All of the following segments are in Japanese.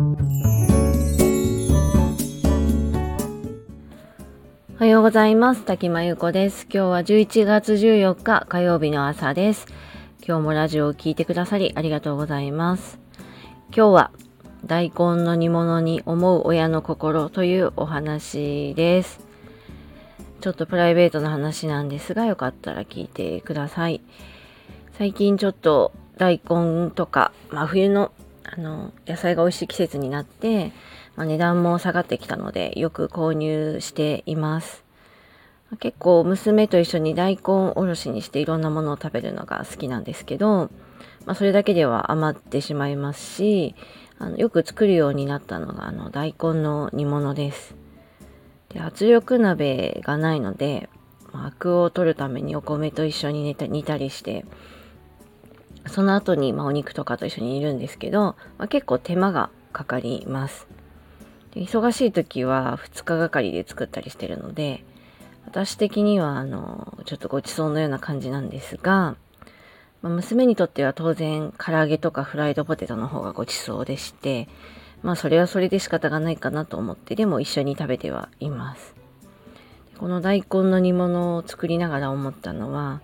おはようございます。滝間由子です。今日は11月14日火曜日の朝です。今日もラジオを聴いてくださりありがとうございます。今日は大根の煮物に思う親の心というお話です。ちょっとプライベートな話なんですが、よかったら聞いてください。最近ちょっと大根とか、まあ、冬のあの野菜が美味しい季節になって、まあ、値段も下がってきたのでよく購入しています。結構娘と一緒に大根おろしにしていろんなものを食べるのが好きなんですけど、まあ、それだけでは余ってしまいますしあのよく作るようになったのがあの大根の煮物です。で圧力鍋がないので、まあ、アクを取るためにお米と一緒に煮た煮たりしてその後にまあお肉とかと一緒に煮るんですけど、まあ、結構手間がかかります。忙しい時は2日がかりで作ったりしてるので私的にはあのちょっとごちそうのような感じなんですが、まあ、娘にとっては当然唐揚げとかフライドポテトの方がごちそうでしてまあそれはそれで仕方がないかなと思ってでも一緒に食べてはいますこの大根の煮物を作りながら思ったのは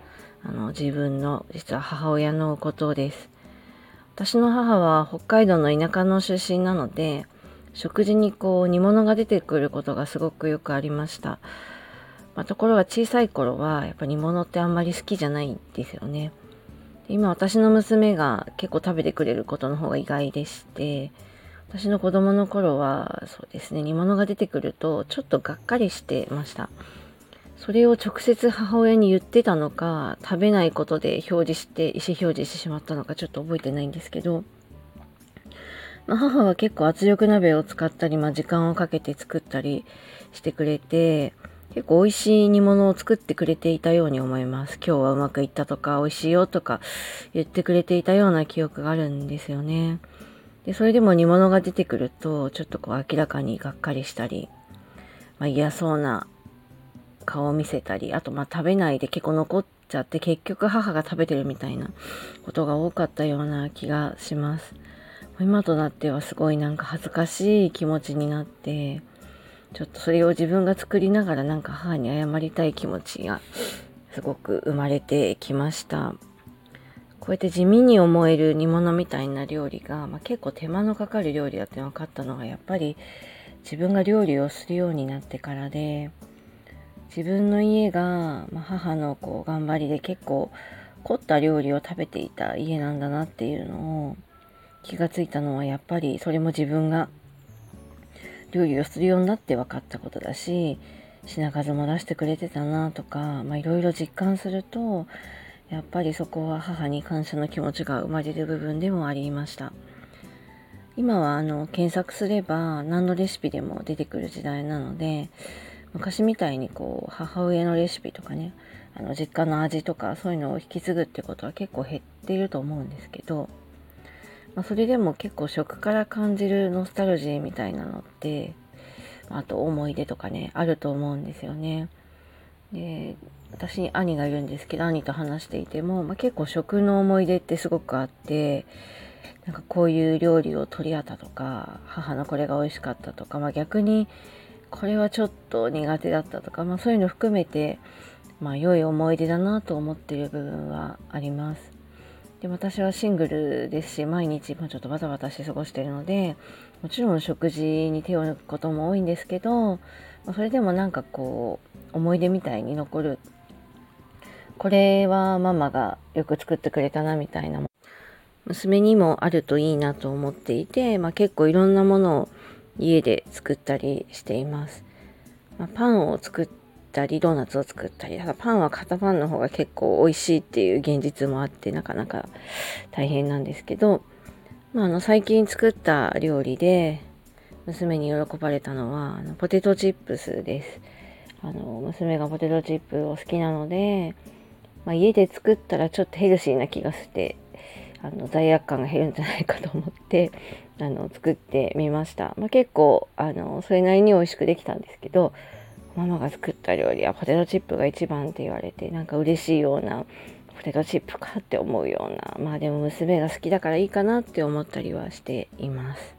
あの自分の実は母親のことです私の母は北海道の田舎の出身なので食事にこう煮物が出てくることがすごくよくありました。まあ、ところが小さい頃はやっぱ煮物ってあんまり好きじゃないんですよね。今私の娘が結構食べてくれることの方が意外でして、私の子供の頃はそうですね、煮物が出てくるとちょっとがっかりしてました。それを直接母親に言ってたのか、食べないことで表示して、意思表示してしまったのかちょっと覚えてないんですけど、まあ、母は結構圧力鍋を使ったり、まあ、時間をかけて作ったりしてくれて、結構美味しい煮物を作ってくれていたように思います。今日はうまくいったとか、美味しいよとか言ってくれていたような記憶があるんですよね。で、それでも煮物が出てくると、ちょっとこう明らかにがっかりしたり、まあ、嫌そうな顔を見せたり、あとまあ食べないで結構残っちゃって結局母が食べてるみたいなことが多かったような気がします。今となってはすごいなんか恥ずかしい気持ちになってちょっとそれを自分が作りながらなんか母に謝りたい気持ちがすごく生まれてきましたこうやって地味に思える煮物みたいな料理が、まあ、結構手間のかかる料理だって分かったのがやっぱり自分が料理をするようになってからで自分の家が、まあ、母のこう頑張りで結構凝った料理を食べていた家なんだなっていうのを気がついたのはやっぱりそれも自分が料理をするようになって分かったことだし品数も出してくれてたなとかいろいろ実感するとやっぱりそこは母に感謝の気持ちが生まれる部分でもありました。今はあの検索すれば何のレシピでも出てくる時代なので昔みたいにこう母親のレシピとかねあの実家の味とかそういうのを引き継ぐってことは結構減っていると思うんですけどまあ、それでも結構食から感じるノスタルジーみたいなのってあと思い出とかねあると思うんですよね。で私に兄がいるんですけど兄と話していても、まあ、結構食の思い出ってすごくあってなんかこういう料理を取り合ったとか母のこれが美味しかったとか、まあ、逆にこれはちょっと苦手だったとか、まあ、そういうの含めて、まあ、良い思い出だなと思っている部分はあります。で私はシングルですし毎日ちょっとバタバタして過ごしているのでもちろん食事に手を抜くことも多いんですけどそれでもなんかこう思い出みたいに残るこれはママがよく作ってくれたなみたいな娘にもあるといいなと思っていて、まあ、結構いろんなものを家で作ったりしています。まあ、パンを作ったりドーナツを作ったりただパンは型パンの方が結構美味しいっていう現実もあってなかなか大変なんですけど、まあ、あの最近作った料理で娘に喜ばれたのはあのポテトチップスです。あの娘がポテトチップを好きなので、まあ、家で作ったらちょっとヘルシーな気がしてあの罪悪感が減るんじゃないかと思って あの作ってみました、まあ、結構あのそれなりに美味しくできたんですけどママが作った料理はポテトチップが一番って言われてなんか嬉しいようなポテトチップかって思うようなまあでも娘が好きだからいいかなって思ったりはしています。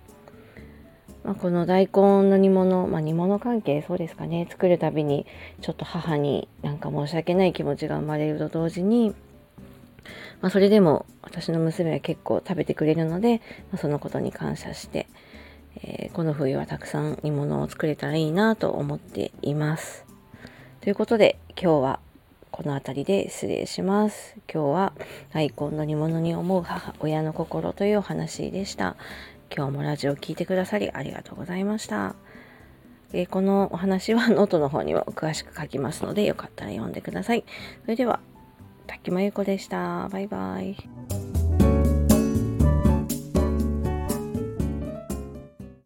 まあ、この大根の煮物、まあ、煮物関係そうですかね。作るたびにちょっと母になんか申し訳ない気持ちが生まれると同時に、まあ、それでも私の娘は結構食べてくれるので、まあ、そのことに感謝して、えー、この冬はたくさん煮物を作れたらいいなと思っています。ということで今日はこの辺りで失礼します。今日は大根の煮物に思う母親の心というお話でした。今日もラジオを聴いてくださりありがとうございました。えこのお話はノートの方にも詳しく書きますのでよかったら読んでください。それでは、滝真由子でした。バイバイ。